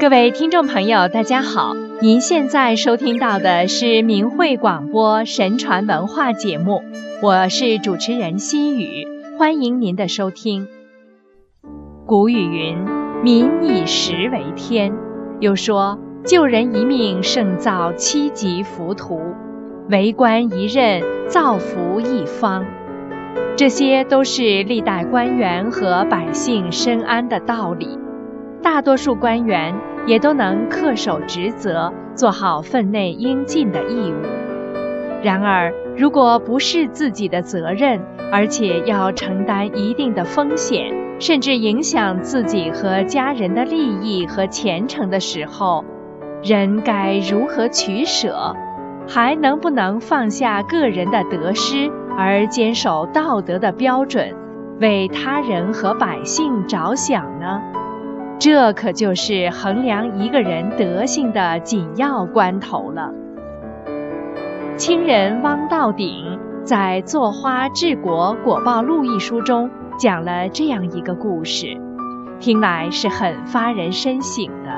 各位听众朋友，大家好！您现在收听到的是明慧广播神传文化节目，我是主持人心雨，欢迎您的收听。古语云：“民以食为天。”又说：“救人一命胜造七级浮屠，为官一任造福一方。”这些都是历代官员和百姓深谙的道理。大多数官员也都能恪守职责，做好分内应尽的义务。然而，如果不是自己的责任，而且要承担一定的风险，甚至影响自己和家人的利益和前程的时候，人该如何取舍？还能不能放下个人的得失，而坚守道德的标准，为他人和百姓着想呢？这可就是衡量一个人德性的紧要关头了。清人汪道鼎在《坐花治国果报录》一书中讲了这样一个故事，听来是很发人深省的。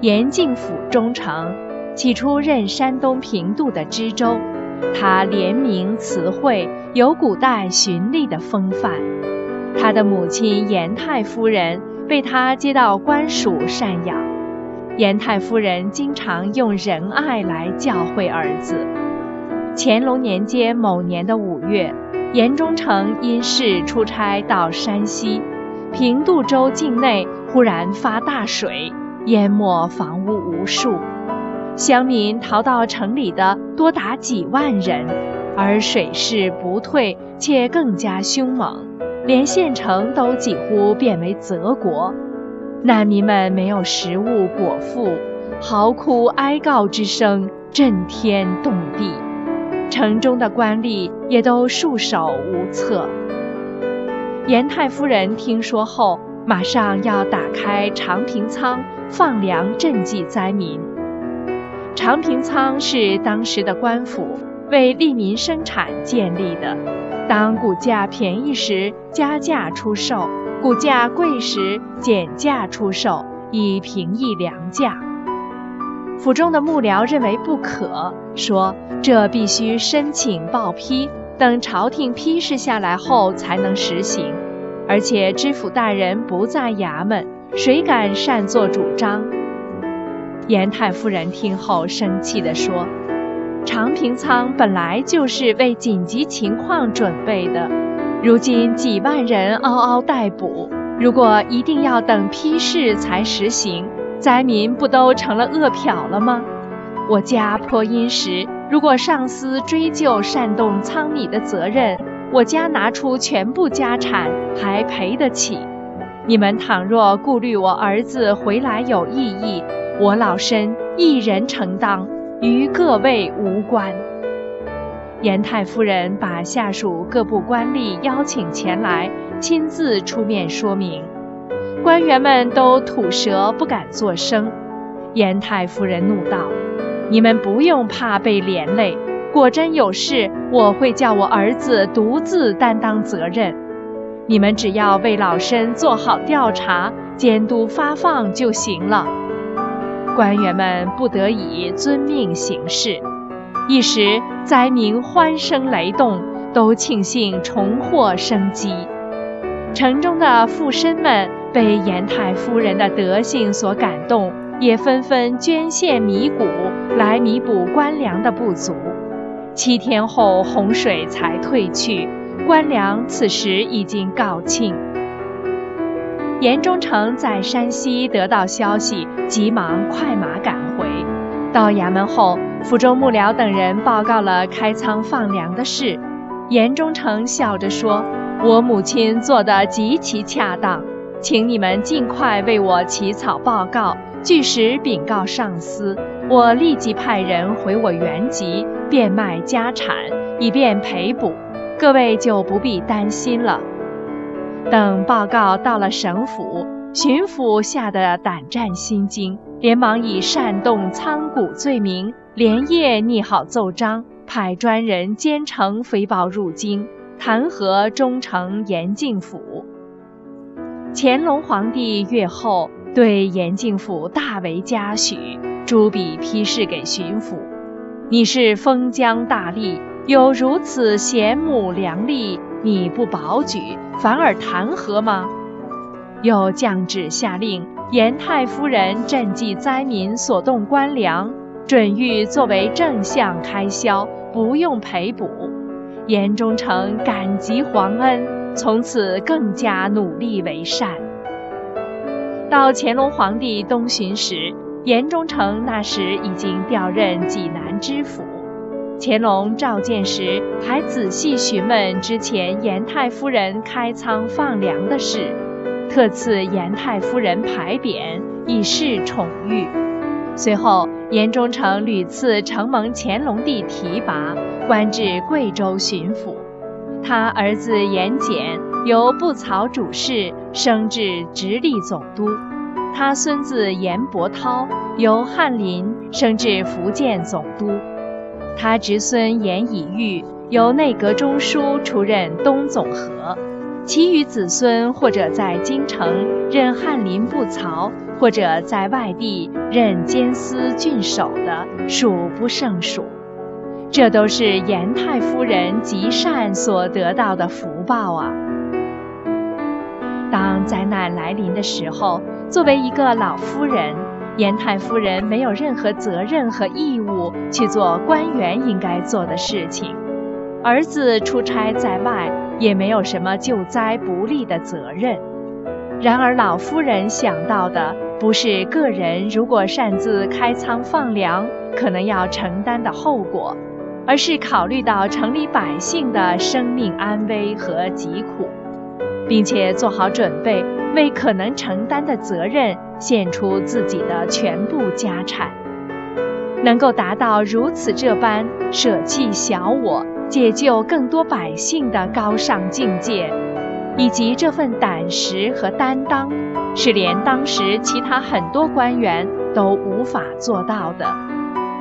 严敬甫忠诚起初任山东平度的知州，他廉明慈惠，有古代循吏的风范。他的母亲严太夫人被他接到官署赡养，严太夫人经常用仁爱来教诲儿子。乾隆年间某年的五月，严忠诚因事出差到山西平度州境内，忽然发大水，淹没房屋无数，乡民逃到城里的多达几万人，而水势不退，且更加凶猛。连县城都几乎变为泽国，难民们没有食物果腹，嚎哭哀告之声震天动地，城中的官吏也都束手无策。严太夫人听说后，马上要打开长平仓放粮赈济灾民。长平仓是当时的官府为利民生产建立的。当股价便宜时，加价出售；股价贵时，减价出售，以平抑粮价。府中的幕僚认为不可，说这必须申请报批，等朝廷批示下来后才能实行。而且知府大人不在衙门，谁敢擅作主张？严太夫人听后生气地说。长平仓本来就是为紧急情况准备的，如今几万人嗷嗷待哺，如果一定要等批示才实行，灾民不都成了饿殍了吗？我家颇殷实，如果上司追究煽动仓米的责任，我家拿出全部家产还赔得起。你们倘若顾虑我儿子回来有异议，我老身一人承担。与各位无关。严太夫人把下属各部官吏邀请前来，亲自出面说明。官员们都吐舌，不敢作声。严太夫人怒道：“你们不用怕被连累，果真有事，我会叫我儿子独自担当责任。你们只要为老身做好调查、监督发放就行了。”官员们不得已遵命行事，一时灾民欢声雷动，都庆幸重获生机。城中的富绅们被严太夫人的德性所感动，也纷纷捐献米谷来弥补官粮的不足。七天后，洪水才退去，官粮此时已经告罄。严忠诚在山西得到消息，急忙快马赶回。到衙门后，府中幕僚等人报告了开仓放粮的事。严忠诚笑着说：“我母亲做得极其恰当，请你们尽快为我起草报告，据实禀告上司。我立即派人回我原籍，变卖家产，以便赔补。各位就不必担心了。”等报告到了省府，巡抚吓得胆战心惊，连忙以煽动仓谷罪名，连夜拟好奏章，派专人兼程飞报入京，弹劾忠诚严敬府。乾隆皇帝阅后，对严敬府大为嘉许，朱笔批示给巡抚：“你是封疆大吏，有如此贤母良吏，你不保举，反而弹劾吗？”又降旨下令，严太夫人赈济灾民所动官粮，准予作为正项开销，不用赔补。严忠诚感激皇恩，从此更加努力为善。到乾隆皇帝东巡时，严忠诚那时已经调任济南知府。乾隆召见时，还仔细询问之前严太夫人开仓放粮的事，特赐严太夫人牌匾，以示宠遇。随后，严忠诚屡次承蒙乾隆帝提拔。官至贵州巡抚，他儿子严简由布曹主事升至直隶总督，他孙子严伯涛由翰林升至福建总督，他侄孙严以玉由内阁中书出任东总和，其余子孙或者在京城任翰林部曹，或者在外地任监司郡守的数不胜数。这都是严太夫人积善所得到的福报啊！当灾难来临的时候，作为一个老夫人，严太夫人没有任何责任和义务去做官员应该做的事情。儿子出差在外，也没有什么救灾不利的责任。然而，老夫人想到的不是个人如果擅自开仓放粮可能要承担的后果。而是考虑到城里百姓的生命安危和疾苦，并且做好准备，为可能承担的责任献出自己的全部家产，能够达到如此这般舍弃小我、解救更多百姓的高尚境界，以及这份胆识和担当，是连当时其他很多官员都无法做到的。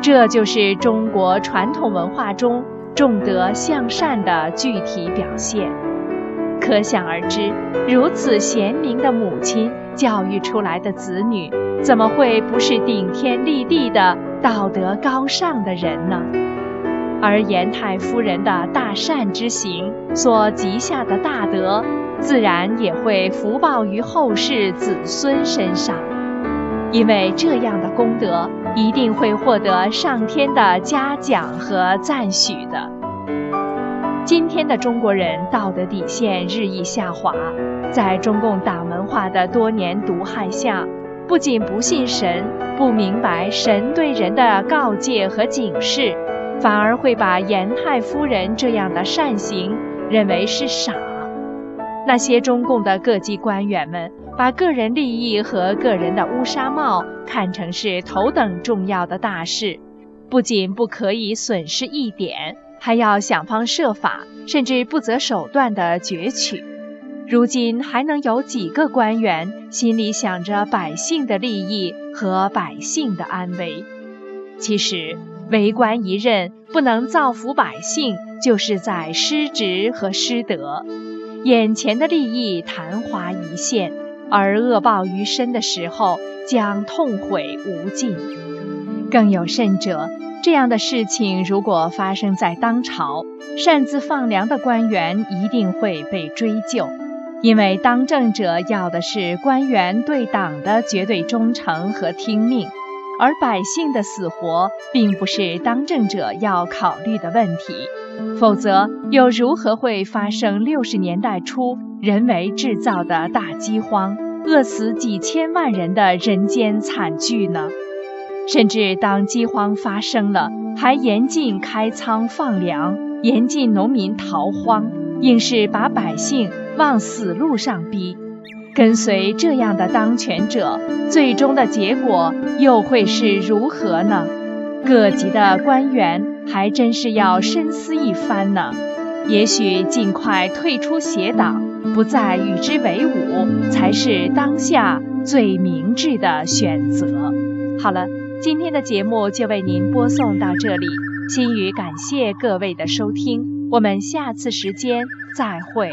这就是中国传统文化中重德向善的具体表现。可想而知，如此贤明的母亲教育出来的子女，怎么会不是顶天立地的道德高尚的人呢？而严太夫人的大善之行所积下的大德，自然也会福报于后世子孙身上。因为这样的功德一定会获得上天的嘉奖和赞许的。今天的中国人道德底线日益下滑，在中共党文化的多年毒害下，不仅不信神，不明白神对人的告诫和警示，反而会把严太夫人这样的善行认为是傻。那些中共的各级官员们。把个人利益和个人的乌纱帽看成是头等重要的大事，不仅不可以损失一点，还要想方设法，甚至不择手段地攫取。如今还能有几个官员心里想着百姓的利益和百姓的安危？其实，为官一任不能造福百姓，就是在失职和失德。眼前的利益昙花一现。而恶报于身的时候，将痛悔无尽。更有甚者，这样的事情如果发生在当朝，擅自放粮的官员一定会被追究，因为当政者要的是官员对党的绝对忠诚和听命，而百姓的死活并不是当政者要考虑的问题。否则，又如何会发生六十年代初人为制造的大饥荒，饿死几千万人的人间惨剧呢？甚至当饥荒发生了，还严禁开仓放粮，严禁农民逃荒，硬是把百姓往死路上逼。跟随这样的当权者，最终的结果又会是如何呢？各级的官员。还真是要深思一番呢。也许尽快退出邪党，不再与之为伍，才是当下最明智的选择。好了，今天的节目就为您播送到这里，心语感谢各位的收听，我们下次时间再会。